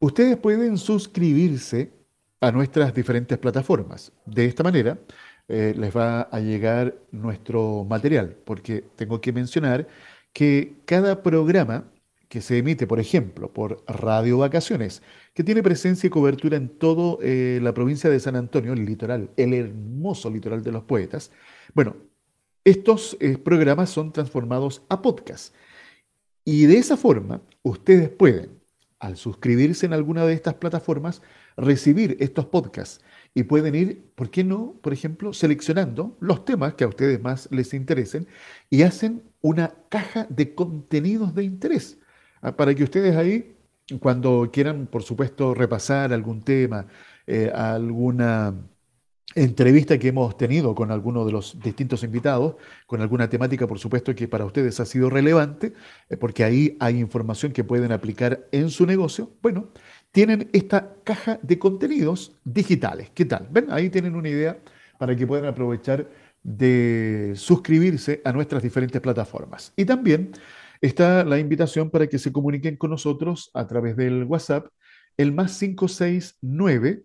ustedes pueden suscribirse a nuestras diferentes plataformas. De esta manera eh, les va a llegar nuestro material, porque tengo que mencionar que cada programa que se emite, por ejemplo, por Radio Vacaciones, que tiene presencia y cobertura en toda eh, la provincia de San Antonio, el litoral, el hermoso litoral de los poetas, bueno, estos eh, programas son transformados a podcast. Y de esa forma, ustedes pueden, al suscribirse en alguna de estas plataformas, recibir estos podcasts y pueden ir, ¿por qué no? Por ejemplo, seleccionando los temas que a ustedes más les interesen y hacen una caja de contenidos de interés ah, para que ustedes ahí, cuando quieran, por supuesto, repasar algún tema, eh, alguna entrevista que hemos tenido con alguno de los distintos invitados, con alguna temática, por supuesto, que para ustedes ha sido relevante, eh, porque ahí hay información que pueden aplicar en su negocio. Bueno, tienen esta caja de contenidos digitales. ¿Qué tal? ¿Ven? Ahí tienen una idea para que puedan aprovechar de suscribirse a nuestras diferentes plataformas. Y también está la invitación para que se comuniquen con nosotros a través del WhatsApp, el más 569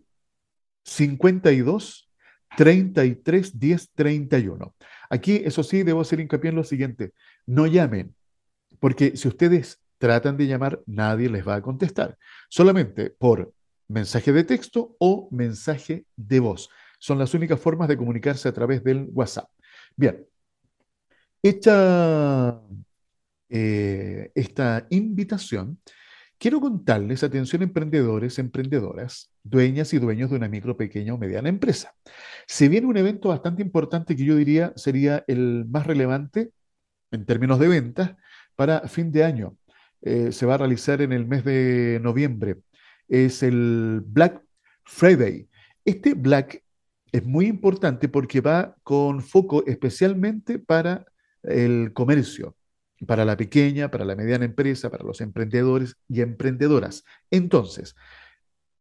52 33 10 31. Aquí, eso sí, debo hacer hincapié en lo siguiente, no llamen, porque si ustedes tratan de llamar, nadie les va a contestar. Solamente por mensaje de texto o mensaje de voz. Son las únicas formas de comunicarse a través del WhatsApp. Bien, hecha eh, esta invitación, quiero contarles, atención emprendedores, emprendedoras, dueñas y dueños de una micro, pequeña o mediana empresa. Se viene un evento bastante importante que yo diría sería el más relevante en términos de ventas para fin de año eh, se va a realizar en el mes de noviembre. Es el Black Friday. Este Black es muy importante porque va con foco especialmente para el comercio, para la pequeña, para la mediana empresa, para los emprendedores y emprendedoras. Entonces,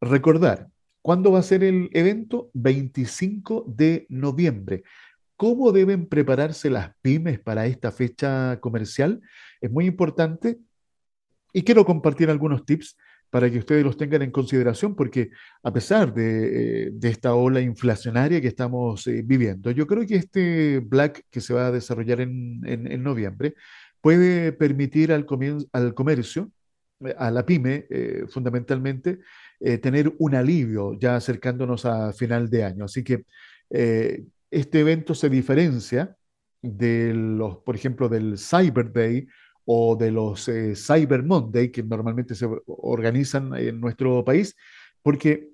recordar, ¿cuándo va a ser el evento? 25 de noviembre. ¿Cómo deben prepararse las pymes para esta fecha comercial? Es muy importante y quiero compartir algunos tips para que ustedes los tengan en consideración, porque a pesar de, eh, esta ola inflacionaria que estamos eh, viviendo, yo creo que este Black que se va a desarrollar en, en, noviembre puede permitir al, al comercio, eh, a la pyme fundamentalmente, tener un alivio ya acercándonos a final de año. Así que este evento se diferencia de los, por ejemplo, del Cyber Day o de los eh, Cyber Monday que normalmente se organizan en nuestro país, porque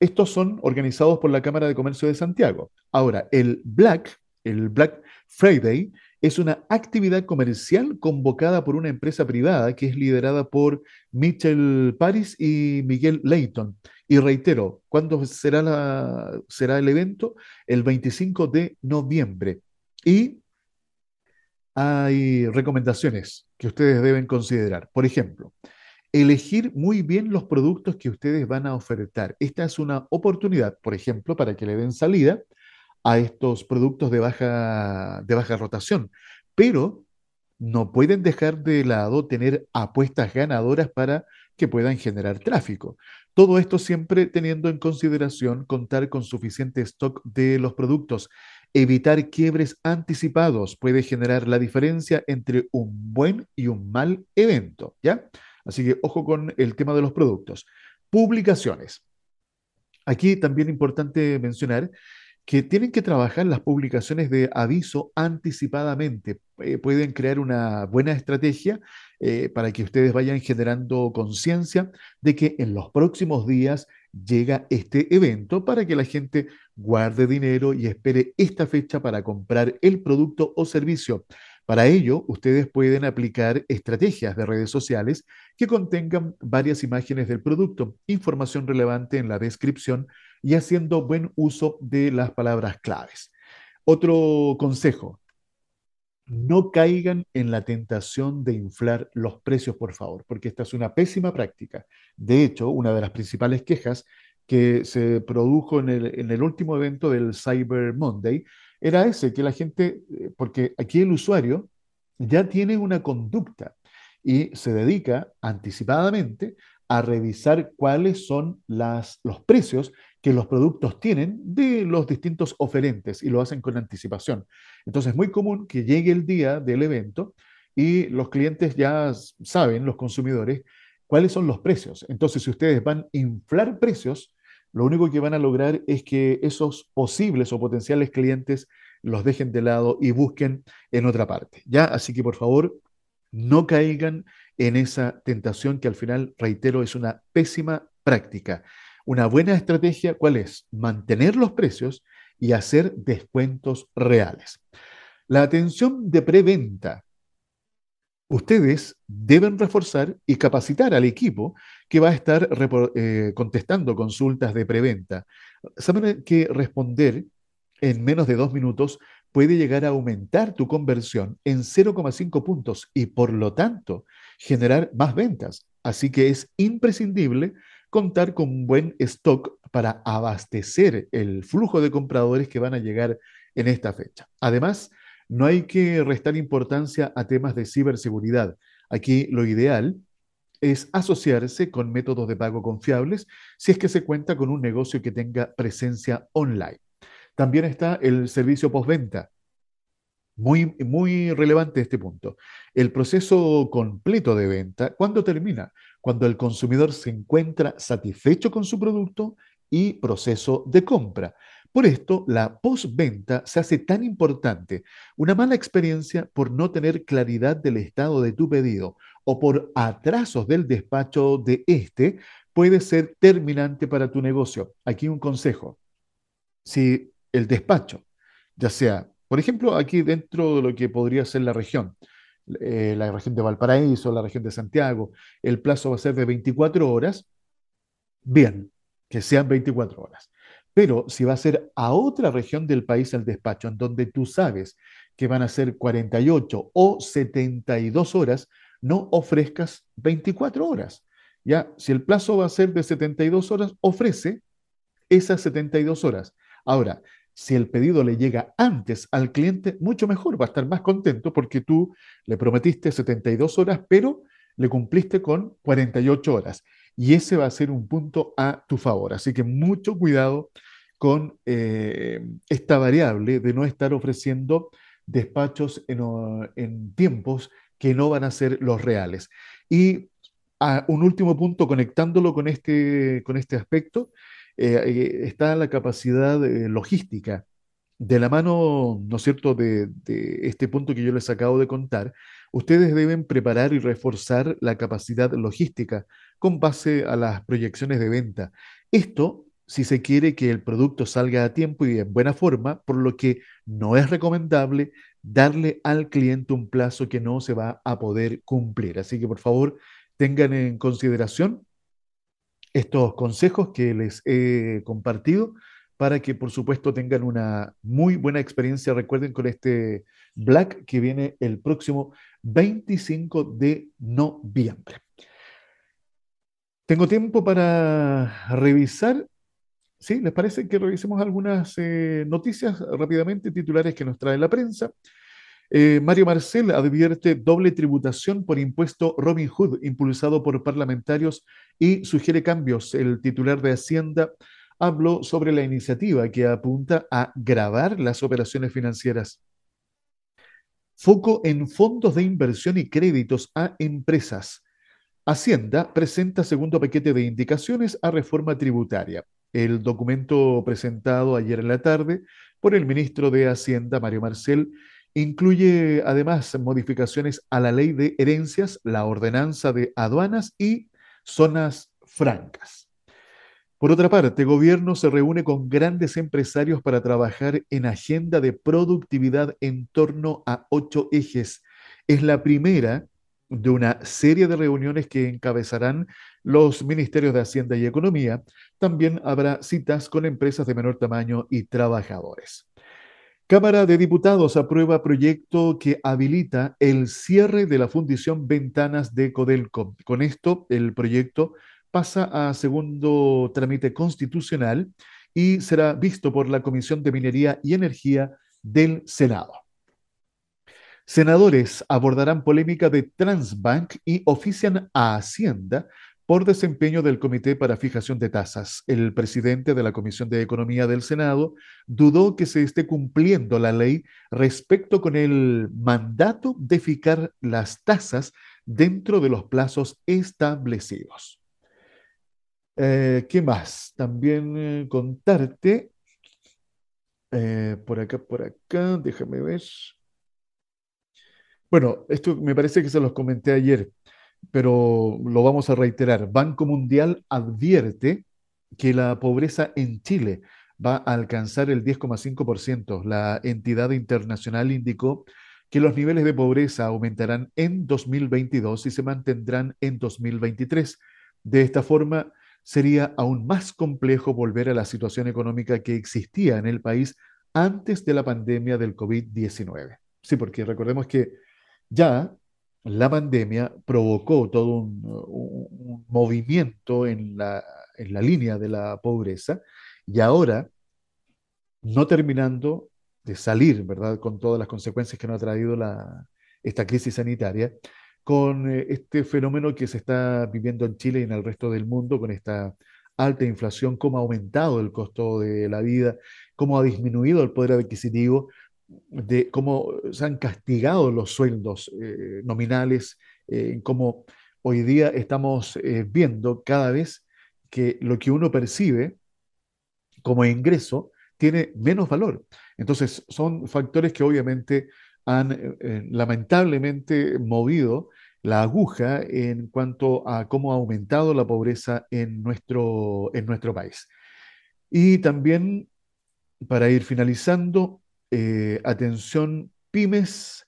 estos son organizados por la Cámara de Comercio de Santiago. Ahora, el Black, el Black Friday, es una actividad comercial convocada por una empresa privada que es liderada por Mitchell Paris y Miguel Leighton. Y reitero, ¿cuándo será, la, será el evento? El 25 de noviembre. Y hay recomendaciones que ustedes deben considerar. Por ejemplo, elegir muy bien los productos que ustedes van a ofertar. Esta es una oportunidad, por ejemplo, para que le den salida a estos productos de baja, de baja rotación, pero no pueden dejar de lado tener apuestas ganadoras para que puedan generar tráfico. Todo esto siempre teniendo en consideración contar con suficiente stock de los productos. Evitar quiebres anticipados puede generar la diferencia entre un buen y un mal evento, ¿ya? Así que ojo con el tema de los productos. Publicaciones. Aquí también importante mencionar que tienen que trabajar las publicaciones de aviso anticipadamente. Eh, pueden crear una buena estrategia eh, para que ustedes vayan generando conciencia de que en los próximos días llega este evento para que la gente guarde dinero y espere esta fecha para comprar el producto o servicio. Para ello, ustedes pueden aplicar estrategias de redes sociales que contengan varias imágenes del producto, información relevante en la descripción y haciendo buen uso de las palabras claves. Otro consejo, no caigan en la tentación de inflar los precios, por favor, porque esta es una pésima práctica. De hecho, una de las principales quejas que se produjo en el, en el último evento del Cyber Monday era ese, que la gente, eh, porque aquí el usuario ya tiene una conducta y se dedica anticipadamente a revisar cuáles son las, los precios que los productos tienen de los distintos oferentes y lo hacen con anticipación. Entonces es muy común que llegue el día del evento y los clientes ya saben, los consumidores, cuáles son los precios. Entonces si ustedes van a inflar precios, lo único que van a lograr es que esos posibles o potenciales clientes los dejen de lado y busquen en otra parte. ¿Ya? Así que por favor, no caigan en esa tentación que al final, reitero, es una pésima práctica. Una buena estrategia, ¿cuál es? Mantener los precios y hacer descuentos reales. La atención de preventa. Ustedes deben reforzar y capacitar al equipo que va a estar eh, contestando consultas de preventa. Saben que responder en menos de dos minutos puede llegar a aumentar tu conversión en 0,5 puntos y por lo tanto generar más ventas. Así que es imprescindible contar con un buen stock para abastecer el flujo de compradores que van a llegar en esta fecha. Además, no hay que restar importancia a temas de ciberseguridad. Aquí lo ideal es asociarse con métodos de pago confiables si es que se cuenta con un negocio que tenga presencia online. También está el servicio postventa. Muy, muy relevante este punto. El proceso completo de venta, ¿cuándo termina? Cuando el consumidor se encuentra satisfecho con su producto y proceso de compra. Por esto, la postventa se hace tan importante. Una mala experiencia por no tener claridad del estado de tu pedido o por atrasos del despacho de este puede ser terminante para tu negocio. Aquí un consejo. Si el despacho, ya sea, por ejemplo, aquí dentro de lo que podría ser la región, eh, la región de Valparaíso, la región de Santiago, el plazo va a ser de 24 horas, bien, que sean 24 horas. Pero si va a ser a otra región del país el despacho, en donde tú sabes que van a ser 48 o 72 horas, no ofrezcas 24 horas. Ya, si el plazo va a ser de 72 horas, ofrece esas 72 horas. Ahora, si el pedido le llega antes al cliente, mucho mejor, va a estar más contento porque tú le prometiste 72 horas, pero le cumpliste con 48 horas. Y ese va a ser un punto a tu favor. Así que mucho cuidado con eh, esta variable de no estar ofreciendo despachos en, tiempos que no van a ser los reales. Y a un último punto, conectándolo con este, con este aspecto, eh, eh, está la capacidad eh, logística. De la mano, ¿no es cierto?, de, este punto que yo les acabo de contar, ustedes deben preparar y reforzar la capacidad logística con base a las proyecciones de venta. Esto si se quiere que el producto salga a tiempo y en buena forma, por lo que no es recomendable darle al cliente un plazo que no se va a poder cumplir. Así que por favor tengan en consideración estos consejos que les he compartido para que por supuesto tengan una muy buena experiencia. Recuerden con este Black que viene el próximo 25 de noviembre. Tengo tiempo para revisar. ¿Sí? ¿Les parece que revisemos algunas eh, noticias rápidamente, titulares que nos trae la prensa? Eh, Mario Marcel advierte doble tributación por impuesto Robin Hood impulsado por parlamentarios y sugiere cambios. El titular de Hacienda habló sobre la iniciativa que apunta a grabar las operaciones financieras. Foco en fondos de inversión y créditos a empresas. Hacienda presenta segundo paquete de indicaciones a reforma tributaria. El documento presentado ayer en la tarde por el ministro de Hacienda, Mario Marcel, incluye además modificaciones a la ley de herencias, la ordenanza de aduanas y zonas francas. Por otra parte, el gobierno se reúne con grandes empresarios para trabajar en agenda de productividad en torno a ocho ejes. Es la primera de una serie de reuniones que encabezarán los ministerios de Hacienda y Economía. También habrá citas con empresas de menor tamaño y trabajadores. Cámara de Diputados aprueba proyecto que habilita el cierre de la fundición Ventanas de Codelco. Con esto, el proyecto pasa a segundo trámite constitucional y será visto por la Comisión de Minería y Energía del Senado. Senadores abordarán polémica de Transbank y ofician a Hacienda por desempeño del Comité para Fijación de Tasas. El presidente de la Comisión de Economía del Senado dudó que se esté cumpliendo la ley respecto con el mandato de fijar las tasas dentro de los plazos establecidos. Eh, ¿Qué más? También eh, contarte, eh, por acá, por acá, déjame ver. Bueno, esto me parece que se los comenté ayer, pero lo vamos a reiterar. Banco Mundial advierte que la pobreza en Chile va a alcanzar el 10,5%. La entidad internacional indicó que los niveles de pobreza aumentarán en 2022 y se mantendrán en 2023. De esta forma, sería aún más complejo volver a la situación económica que existía en el país antes de la pandemia del COVID-19. Sí, porque recordemos que ya la pandemia provocó todo un, movimiento en la, en la línea de la pobreza y ahora, no terminando de salir, ¿verdad?, con todas las consecuencias que nos ha traído esta crisis sanitaria, con eh, este fenómeno que se está viviendo en Chile y en el resto del mundo, con esta alta inflación, cómo ha aumentado el costo de la vida, cómo ha disminuido el poder adquisitivo, de cómo se han castigado los sueldos eh, nominales, eh, cómo hoy día estamos eh, viendo cada vez que lo que uno percibe como ingreso tiene menos valor. Entonces, son factores que obviamente han lamentablemente movido la aguja en cuanto a cómo ha aumentado la pobreza en nuestro, en nuestro país. Y también, para ir finalizando, eh, atención pymes,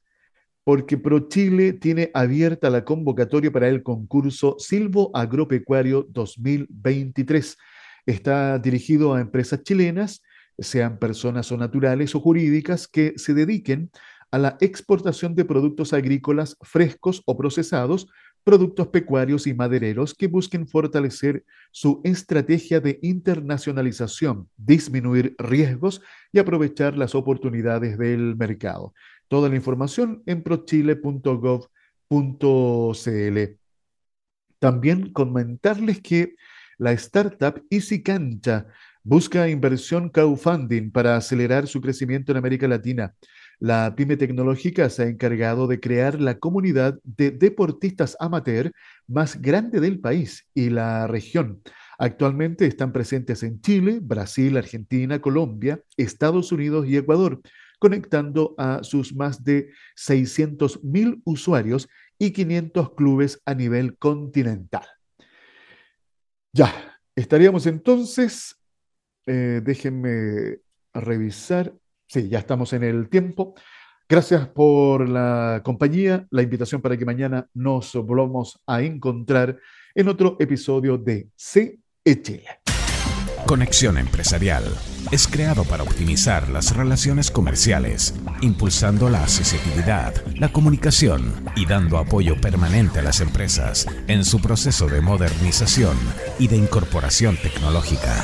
porque ProChile tiene abierta la convocatoria para el concurso Silvo Agropecuario 2023. Está dirigido a empresas chilenas, sean personas o naturales o jurídicas, que se dediquen a la exportación de productos agrícolas frescos o procesados productos pecuarios y madereros que busquen fortalecer su estrategia de internacionalización, disminuir riesgos y aprovechar las oportunidades del mercado. Toda la información en prochile.gov.cl. También comentarles que la startup Easy Cancha busca inversión crowdfunding para acelerar su crecimiento en América Latina. La pyme tecnológica se ha encargado de crear la comunidad de deportistas amateur más grande del país y la región. Actualmente están presentes en Chile, Brasil, Argentina, Colombia, Estados Unidos y Ecuador, conectando a sus más de 600.000 usuarios y 500 clubes a nivel continental. Ya, estaríamos entonces, eh, déjenme revisar Sí, ya estamos en el tiempo. Gracias por la compañía, la invitación para que mañana nos volvamos a encontrar en otro episodio de CE Chile. Conexión Empresarial es creado para optimizar las relaciones comerciales, impulsando la asociatividad, la comunicación y dando apoyo permanente a las empresas en su proceso de modernización y de incorporación tecnológica.